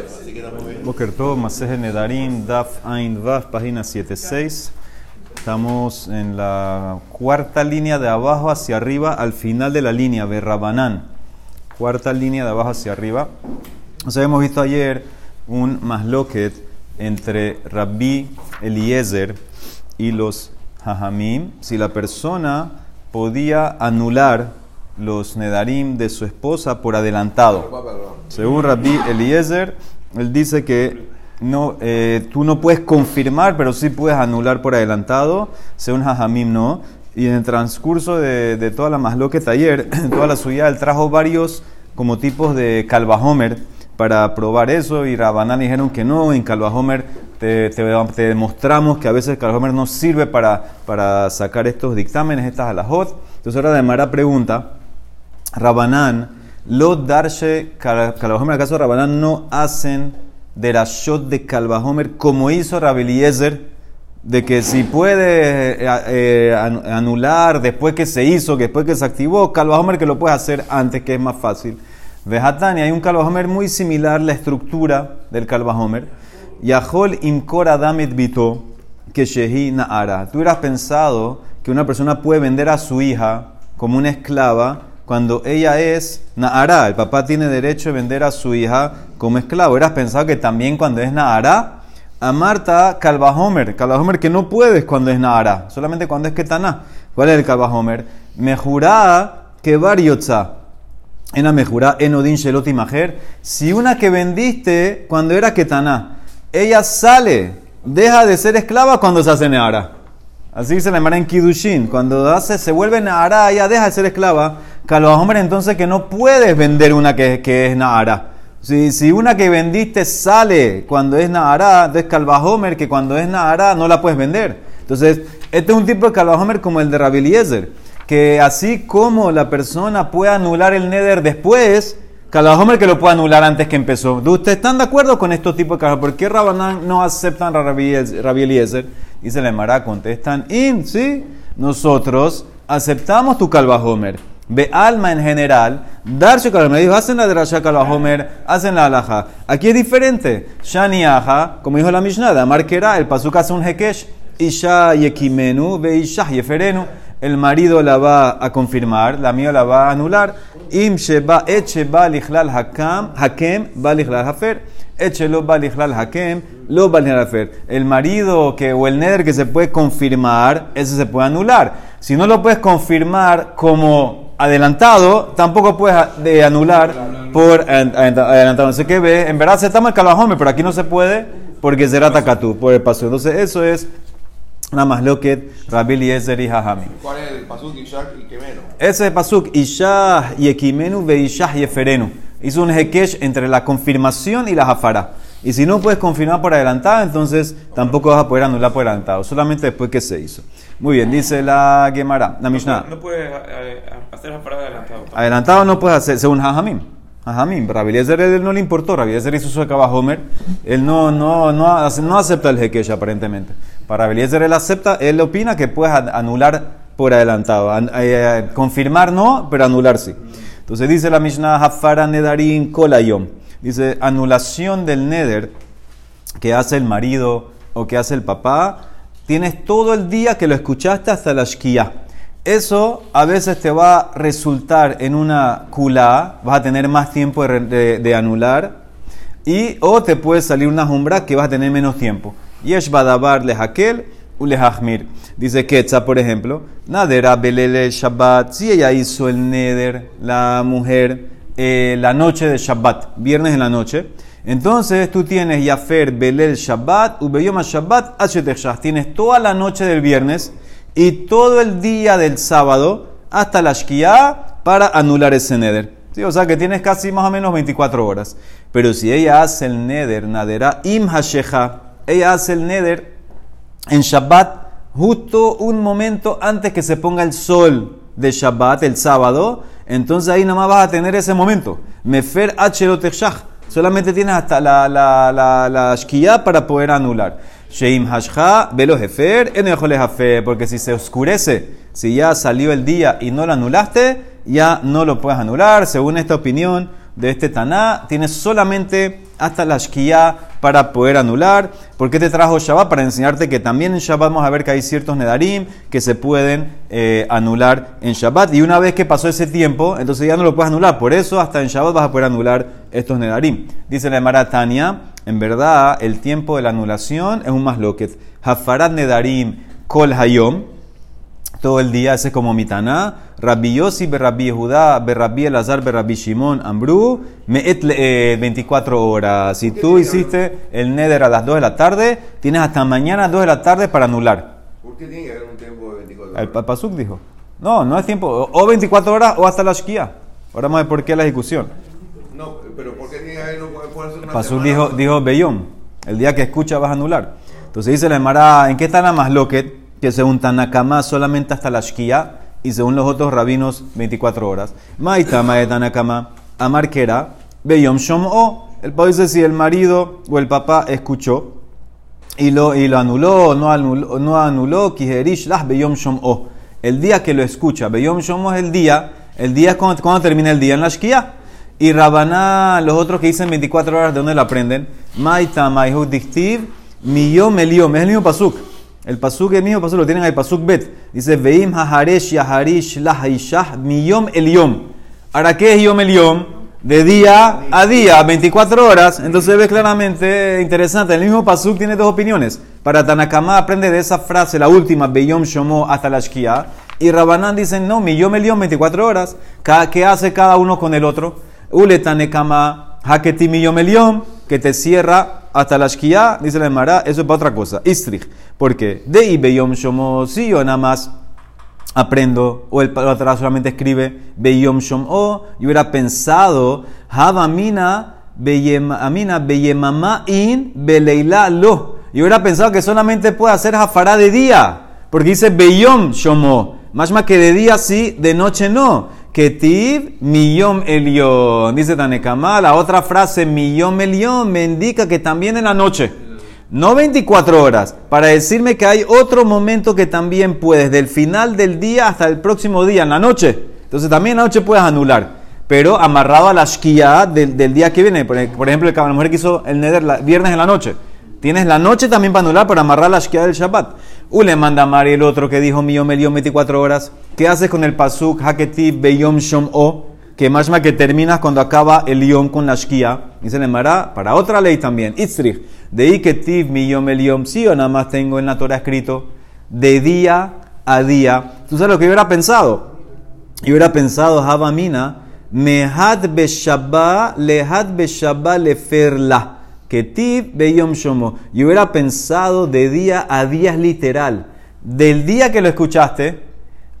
Estamos. Boker Tov, Maseje Nedarim, Daf Ain Vav, página 76. Estamos en la cuarta línea de abajo hacia arriba, al final de la línea, Berrabanán. Cuarta línea de abajo hacia arriba. Nos habíamos visto ayer un masloket entre Rabbi Eliezer y los Hajamim. Si la persona podía anular los Nedarim de su esposa por adelantado. Según Rabbi Eliezer, él dice que no, eh, tú no puedes confirmar, pero sí puedes anular por adelantado. Según Jajamim, no. Y en el transcurso de, de toda la masloque taller, toda la suya, él trajo varios como tipos de calvajomer para probar eso. Y Rabanán dijeron que no, en calvajomer te, te, demostramos que a veces calvajomer no sirve para, para sacar estos dictámenes, estas alajot. Entonces ahora de Mara pregunta, Rabanán, lo darshe calvajomer, ¿acaso Rabanán no hacen derashot de calvajomer como hizo Rabeliezer? De que si puede eh, eh, anular después que se hizo, después que se activó, calvajomer que lo puede hacer antes, que es más fácil. Vejatani, hay un calvajomer muy similar, la estructura del calvajomer. Yahol imkor adamet bito, que shehi naara. Tú hubieras pensado que una persona puede vender a su hija como una esclava cuando ella es Naara. El papá tiene derecho de vender a su hija como esclavo. Hubieras pensado que también cuando es Naara, a Marta Calvajomer. Calvajomer que no puedes cuando es Naara, solamente cuando es Ketaná. ¿Cuál es el Calvajomer? Mejurá que variotza. En la mejurá, enodin sheloti majer. Si una que vendiste cuando era Ketaná, ella sale, deja de ser esclava cuando se hace Naara. Así se le llama en Kidushin. Cuando hace, se vuelve Naara, ella deja de ser esclava. Calvajomer entonces que no puedes vender una que, que es Naara. Si, si, una que vendiste sale cuando es Naara, entonces Calvajomer que cuando es Naara no la puedes vender. Entonces, este es un tipo de Calvajomer como el de Rabiliezer. Que así como la persona puede anular el Neder después, Calvajomer que lo puede anular antes que empezó. ¿Ustedes están de acuerdo con estos tipos de Calvajomer? ¿Por qué Rabanán no aceptan a Rabiliezer? Dice la Mara, contestan, in, sí, nosotros aceptamos tu Calvajomer. Ve alma en general, darse calvajomer, dijo, hacen la drasha calvajomer, hacen la alaja. Aquí es diferente. Shani aja, como dijo la Mishnah, Marquera, el pasuk hace un hekesh, isha yekimenu, ve isha yeferenu. El marido la va a confirmar, la mía la va a anular. Im sheba eche ba lichlal hakam, hakem ba lichlal hafer. Eche lo ba lichlal hakem, lo ba lichlal hafer. El marido que, o el neder que se puede confirmar, ese se puede anular. Si no lo puedes confirmar como adelantado, tampoco puedes de anular por adelantado. No sé qué ve, en verdad se está el calvajome, pero aquí no se puede porque será takatú por el paso. Entonces, eso es nada más lo que Rabbi Eliezer y Jajami. ¿Cuál es el pasuk Ishak y Kemeno? Ese es el pasuk Ishah y Ekimenu ve Ishah y Eferenu. Hizo un hekesh entre la confirmación y la jafara. Y si no puedes confirmar por adelantado, entonces tampoco vas a poder anular por adelantado, solamente después que se hizo. Muy bien, dice la Gemara, la Mishnah. No puedes eh, hacer la parada adelantado. Adelantado no puedes hacer, según Jajamim. Jajamim, Rabeliezer él no le importó, Rabeliezer hizo su Homer, él no, no, no, no acepta el Hekesh aparentemente. Para Rabeliezer él acepta, él opina que puedes anular por adelantado. An, eh, confirmar no, pero anular sí. Entonces dice la Mishnah, Hafara Nedarim Kolayom. Dice, anulación del Neder que hace el marido o que hace el papá, tienes todo el día que lo escuchaste hasta la Shkia. Eso a veces te va a resultar en una kula, vas a tener más tiempo de, anular, y o te puede salir una jumbra que vas a tener menos tiempo. Yesh badabar lehakel u lehachmir. Dice Ketza, por ejemplo, Nadera belele Shabbat. Si ella hizo el neder, la mujer, eh, la noche de Shabbat, viernes en la noche, entonces tú tienes Yafer belel Shabbat, ubeyoma Shabbat, Ashetechah. Tienes toda la noche del viernes y todo el día del sábado hasta la Shkia para anular ese neder. ¿Sí? O sea que tienes casi más o menos 24 horas. Pero si ella hace el neder, nadera im hasheja, ella hace el neder en Shabbat justo un momento antes que se ponga el sol de Shabbat, el sábado, entonces ahí nada más vas a tener ese momento. Mefer Solamente tienes hasta la, la, la, la shkia para poder anular. Sheim hashcha, velo jefer, en porque si se oscurece, si ya salió el día y no lo anulaste, ya no lo puedes anular. Según esta opinión de este Taná, tienes solamente hasta la Shkia para poder anular. ¿Por qué te trajo Shabbat? Para enseñarte que también en Shabbat vamos a ver que hay ciertos Nedarim que se pueden eh, anular en Shabbat. Y una vez que pasó ese tiempo, entonces ya no lo puedes anular. Por eso hasta en Shabbat vas a poder anular estos Nedarim. Dice la Maratania, en verdad el tiempo de la anulación es un más loquet. Hafarat Nedarim Kol Hayom todo el día, ese es como mitana. Rabbi Yossi, Berrabbi Judá, Berrabbi Elazar, Berrabbi Shimon, Ambru, Me'et eh, 24 horas. Si tú hiciste el neder a las 2 de la tarde, tienes hasta mañana a 2 de la tarde para anular. ¿Por qué tiene que haber un tiempo de 24 El horas? Pa- Pasuk dijo. No, no es tiempo. O o 24 horas o hasta la Shkia. Ahora vamos a ver por qué la discusión. No, pero ¿por qué tiene que haber no puede, puede ser una Pasuk semana? dijo, dijo Beyom. El día que escucha vas a anular. Entonces dice la Emara, ¿en qué está la más loquet? Que según Tanakama solamente hasta la Shkia y según los otros rabinos 24 horas. Maitama de Tanakama, Amar Kera, Beyom Shom O. El padre dice si el marido o el papá escuchó y lo, y lo anuló, no anuló, no anuló, Kijerish las Beyom Shom O. El día que lo escucha, Beyom Shom O es el día, el día es cuando, cuando termina el día en la Shkia. Y Rabaná, los otros que dicen 24 horas, ¿de dónde lo aprenden? Maita, Maihud, Dictiv, Miyom, Eliom. Es el mismo pasuk. El pasuk el mismo pasuk, lo tienen ahí, pasuk bet. Dice, Veim, Haharesh, Yaharish, Lahaishah, Miyom, Eliom. Ahora, ¿qué es Yom, Eliom? De día a día, 24 horas. Entonces ves claramente, eh, interesante, el mismo pasuk tiene dos opiniones. Para Tanakama aprende de esa frase, la última, Beyom Shomo hasta la Shkia. Y Rabanán dicen, no, mi Yom Eliom 24 horas. ¿Qué hace cada uno con el otro? Ule Tanekama, Haketi mi Yom que te cierra hasta la Shkia, dice la Emara, eso es para otra cosa. Istrich, porque de y Beyom Shomo, sí yo nada más aprendo, o el atrás solamente escribe Beyom Shom O, yo hubiera pensado, Havamina Amina Beyemama in Beleila Lo. Yo hubiera pensado que solamente puede hacer Jafara de día, porque dice Beyom Shom O. Más más que de día sí, de noche no. Ketiv Miyom Elion. Dice Tanekama, la otra frase Miyom Elion me indica que también en la noche. No 24 horas, para decirme que hay otro momento que también puedes, del final del día hasta el próximo día, en la noche. Entonces también en la noche puedes anular, pero amarrado a la shkia del, del día que viene. Por, por ejemplo, la mujer que hizo el neder la- viernes en la noche. Tienes la noche también para anular, para amarrar la shkia del Shabbat. Ule manda Mari el otro que dijo Miyom Eliom 24 horas. ¿Qué haces con el pasuk Haketiv Beyom Shom O? que más que terminas cuando acaba el yom con la shkia, dice el Emara, para otra ley también, Itzrich, de iketiv mi yom el yom, sí o nada más tengo en la Torah escrito, de día a día. ¿Tú sabes lo que yo hubiera pensado? Yo hubiera pensado, Havamina, mehad beshabba, lehad beshabba leferla, ketiv beyom shomo. Yo hubiera pensado de día a día literal, del día que lo escuchaste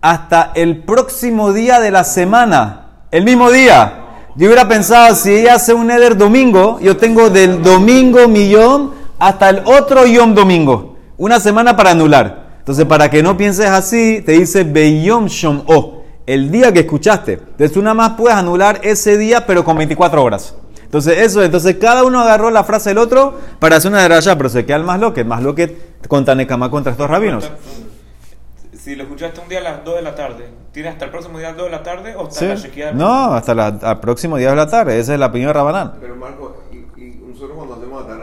hasta el próximo día de la semana, el mismo día. Yo hubiera pensado, si ella hace un Eder domingo, yo tengo del domingo mi yom hasta el otro yom domingo. Una semana para anular. Entonces, para que no pienses así, te dice Beyom Shom O, el día que escuchaste. Entonces, tú nada más puedes anular ese día, pero con 24 horas. Entonces, eso, entonces cada uno agarró la frase del otro para hacer una derraya, pero se queda el más loque, más loque con Tanekama contra estos rabinos. Si lo escuchaste un día a las 2 de la tarde, ¿tienes hasta el próximo día a las 2 de la tarde o hasta Sí. la chequeada? No, hasta la, al próximo día de la tarde. Esa es la opinión de Rabanán. Pero Marco, y, y nosotros cuando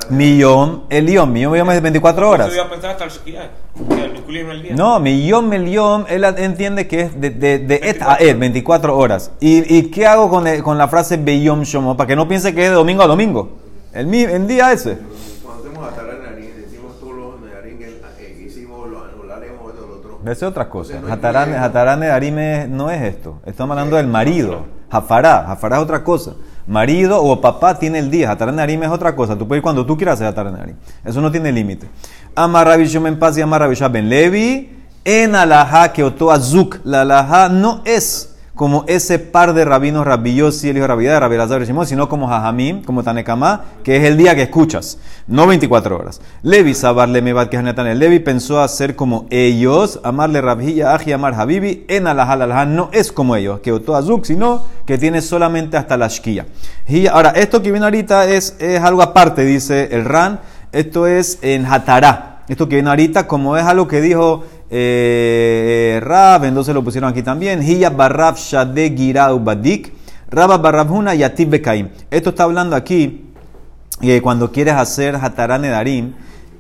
atar Millón, el yom, millón, millón es 24 horas. Yo iba a pensar hasta la chequeada, que incluirme el día. No, millón, millón, él entiende que es de, de, de et a et, 24 horas. ¿Y, y qué hago con, el- con la frase beyom shomo? Para que no piense que es de domingo a domingo. El, mi- el día ese. Cuando hacemos atar en Narín, decimos todos los Narín que eh, hicimos, lo anularemos, esto, lo otro. Es otra cosa. No Hatarán, de Arime no es esto. Estamos hablando del marido. Jafará. Jafará es otra cosa. Marido o papá tiene el día. Arime es otra cosa. Tú puedes ir cuando tú quieras hacer Arime. Eso no tiene límite. Amarrabishom en paz y Amarrabishom ben Levi. En alajá que oto azuk. La alajá no es como ese par de rabinos, Rabbi Yossi, el hijo de Rabbi de Rabbi Shimon, sino como Jajamim, como Tanekamá, que es el día que escuchas, no 24 horas. Levi, Sabarle Mebat, que es Netanel. Levi pensó hacer como ellos, amarle Rabhia, Aji, amar Habibi, en alajal no es como ellos, que Oto Azuk, sino que tiene solamente hasta la Shkia. Ahora, esto que viene ahorita es, es algo aparte, dice el Ran, esto es en Hatará. Esto que viene ahorita, como es algo que dijo eh, entonces lo pusieron aquí también. Badik. Yatib bekaim. Esto está hablando aquí que cuando quieres hacer Hatará Nedarim,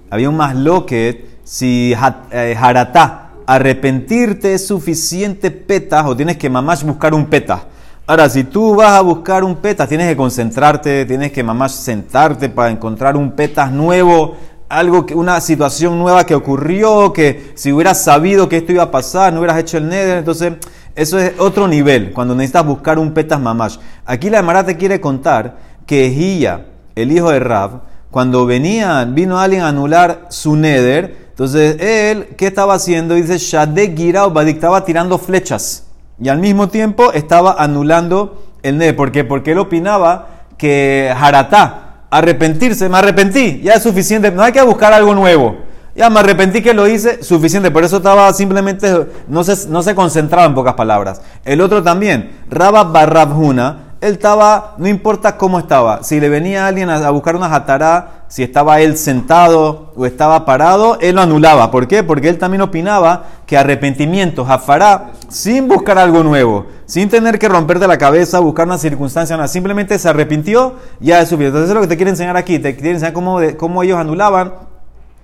había un más loquet, si hat- eh, Haratá, arrepentirte es suficiente petas o tienes que mamás buscar un peta. Ahora, si tú vas a buscar un petas, tienes que concentrarte, tienes que mamás sentarte para encontrar un petas nuevo, algo que, una situación nueva que ocurrió, que si hubieras sabido que esto iba a pasar, no hubieras hecho el neder, entonces eso es otro nivel, cuando necesitas buscar un petas mamás. Aquí la Emara te quiere contar que Ejía, el hijo de Rab, cuando venía, vino alguien a anular su neder, entonces él, ¿qué estaba haciendo? Dice, Shadek Girao estaba tirando flechas. Y al mismo tiempo estaba anulando el neder. ¿Por qué? Porque él opinaba que Haratá, arrepentirse, me arrepentí, ya es suficiente, no hay que buscar algo nuevo. Ya me arrepentí que lo hice, suficiente. Por eso estaba simplemente, no se, no se concentraba en pocas palabras. El otro también, Rabba Barrabhuna, él estaba, no importa cómo estaba, si le venía alguien a, a buscar una jatará, si estaba él sentado o estaba parado, él lo anulaba. ¿Por qué? Porque él también opinaba que arrepentimiento, jafará, sin buscar algo nuevo, sin tener que romperte la cabeza, buscar una circunstancia, nada, simplemente se arrepintió, ya es suficiente. Entonces, es lo que te quiero enseñar aquí, te quiero enseñar cómo, cómo ellos anulaban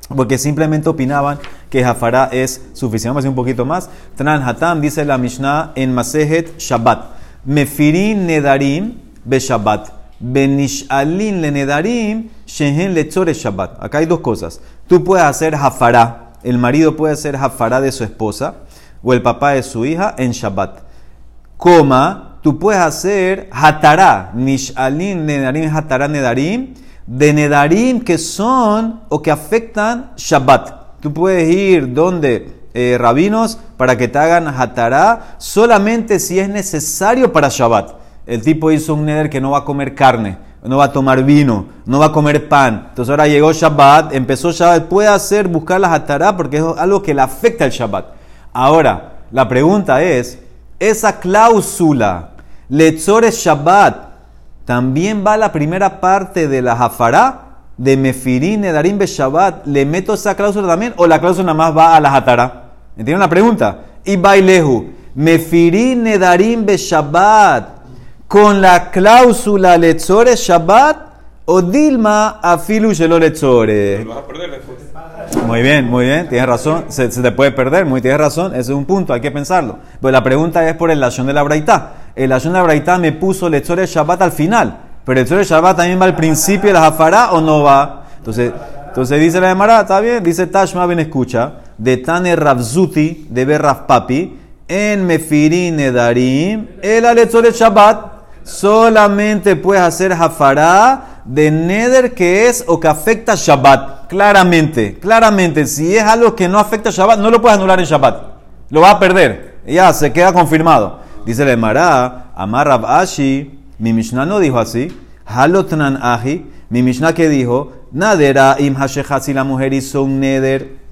porque simplemente opinaban que Jafara es suficiente. Vamos a decir un poquito más. Tanan Hatam dice la Mishnah en Masejet Shabbat. Mefirin nedarim be Shabbat. Benish'alin le nedarim shehen lechore Shabbat. Acá hay dos cosas. Tú puedes hacer Jafara. El marido puede hacer Jafara de su esposa o el papá de su hija en Shabbat coma, tú puedes hacer hatará, nish'alin, nedarim, hatará, nedarim, de nedarim que son o que afectan Shabbat. Tú puedes ir donde eh, rabinos para que te hagan hatará solamente si es necesario para Shabbat. El tipo hizo un neder que no va a comer carne, no va a tomar vino, no va a comer pan. Entonces ahora llegó Shabbat, empezó Shabbat, puede hacer buscar la hatará porque es algo que le afecta al Shabbat. Ahora, la pregunta es, esa cláusula, Letzores Shabbat, también va la primera parte de la Jafará, de Mefirin, Nedarim, Be Shabbat, ¿le meto esa cláusula también o la cláusula más va a la Hatará? ¿Entienden la pregunta? Y Bailehu, Mefirin, Nedarim, Be Shabbat, con la cláusula Letzores Shabbat o Dilma Afilu Shelo después. Muy bien, muy bien, tienes razón, se, se te puede perder, muy tienes razón, ese es un punto, hay que pensarlo. Pues la pregunta es por el Lashon de la Braitá. El Lashon de la Braitá me puso de Shabbat al final, pero de Shabbat también va al principio de la Jafara o no va. Entonces, entonces dice la Gemara, está bien, dice Tashma, ven escucha, de Tane Ravzuti, de Ber Rav Papi, en Mefirin Edarim, el de Shabbat, solamente puedes hacer Jafara de Neder que es o que afecta Shabbat. Claramente, claramente, si es algo que no afecta Shabbat, no lo puedes anular en Shabbat. Lo vas a perder. Ya, se queda confirmado. Dice el Emara, Amar Rav Ashi, mi Mishnah no dijo así. Halotnan Ahi, mi Mishnah que dijo, Nadera im si la mujer hizo un Neder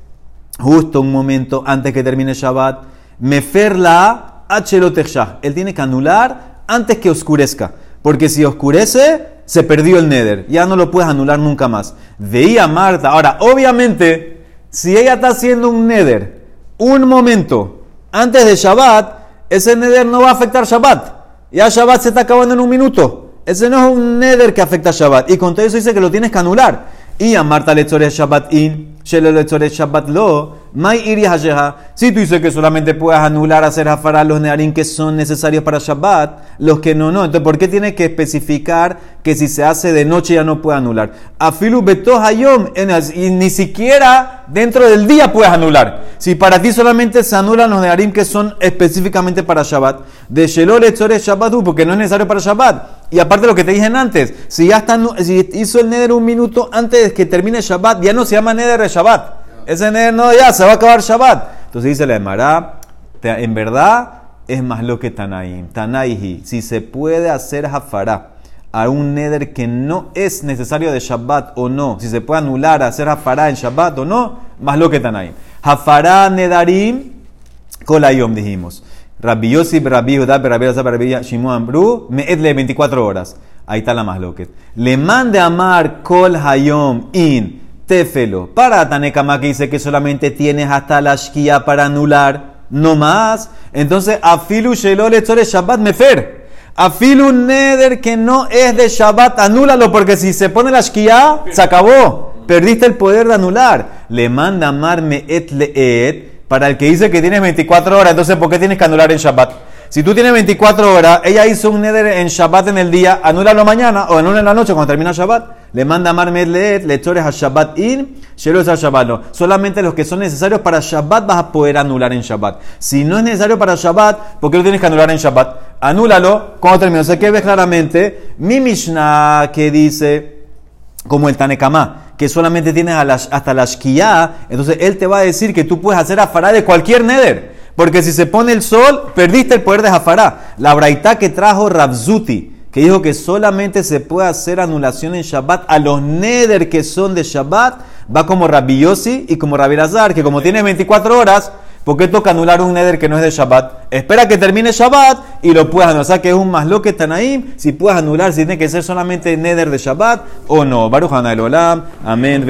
justo un momento antes que termine Shabbat, Meferla Achelotechshah. Él tiene que anular antes que oscurezca. Porque si oscurece, se perdió el neder. Ya no lo puedes anular nunca más. Veía Marta. Ahora, obviamente, si ella está haciendo un neder un momento antes de Shabbat, ese neder no va a afectar Shabbat. Ya Shabbat se está acabando en un minuto. Ese no es un neder que afecta Shabbat. Y con todo eso dice que lo tienes que anular. Y a Marta le Shabbat in, Shelo le Shabbat lo. Si tú dices que solamente puedes anular, hacer hafara los nearim que son necesarios para Shabbat, los que no, no. Entonces, ¿por qué tiene que especificar que si se hace de noche ya no puede anular? Afilu hayom, y ni siquiera dentro del día puedes anular. Si para ti solamente se anulan los nearim que son específicamente para Shabbat, de Shelo le Shabbat, porque no es necesario para Shabbat. Y aparte lo que te dije antes, si ya está, si hizo el neder un minuto antes de que termine Shabbat, ya no se llama neder de Shabbat. Ese neder no, ya se va a acabar Shabbat. Entonces dice la Emara, en verdad es más lo que Tanaim. Tanaihi, si se puede hacer Hafará a un neder que no es necesario de Shabbat o no, si se puede anular hacer Hafará en Shabbat o no, más lo que Tanaim. Hafará nedarim, kolayom dijimos. Rabbi Yosif, Rabbi Judá, Rabbi Elazar, Rabbi Shimon Bru, Meedle 24 horas. Ahí está la más loquet. Le mande amar kol hayom in tefelo. Para Tanekama que dice que solamente tienes hasta la shkia para anular, no más. Entonces, afilu shelo lechore shabbat mefer. Afil un neder que no es de Shabbat, anúlalo, porque si se pone la shkia, se acabó. Perdiste el poder de anular. Le manda amarme et leet para el que dice que tienes 24 horas. Entonces, ¿por qué tienes que anular en Shabbat? Si tú tienes 24 horas, ella hizo un neder en Shabbat en el día, anúlalo mañana o anula en la noche cuando termina Shabbat. Le manda amarme et leet, lectores a Shabbat in, shelos a Shabbat no. Solamente los que son necesarios para Shabbat vas a poder anular en Shabbat. Si no es necesario para Shabbat, ¿por qué lo tienes que anular en Shabbat? Anúlalo cuando termine. O sea, que ves claramente mi Mishnah que dice como el Tanekama, que solamente tienes a hasta la Shkia, entonces él te va a decir que tú puedes hacer afará de cualquier neder. Porque si se pone el sol, perdiste el poder de afará. La braita que trajo Rabzuti, que dijo que solamente se puede hacer anulación en Shabbat a los neder que son de Shabbat, va como Rabbi Yossi y como Rabbi Lazar, que como tiene 24 horas, ¿Por qué toca anular un neder que no es de Shabbat? Espera que termine Shabbat y lo puedes anular. O sea que es un más lo que están ahí. Si puedes anular, si tiene que ser solamente neder de Shabbat o no. Baruch Olam. Amén.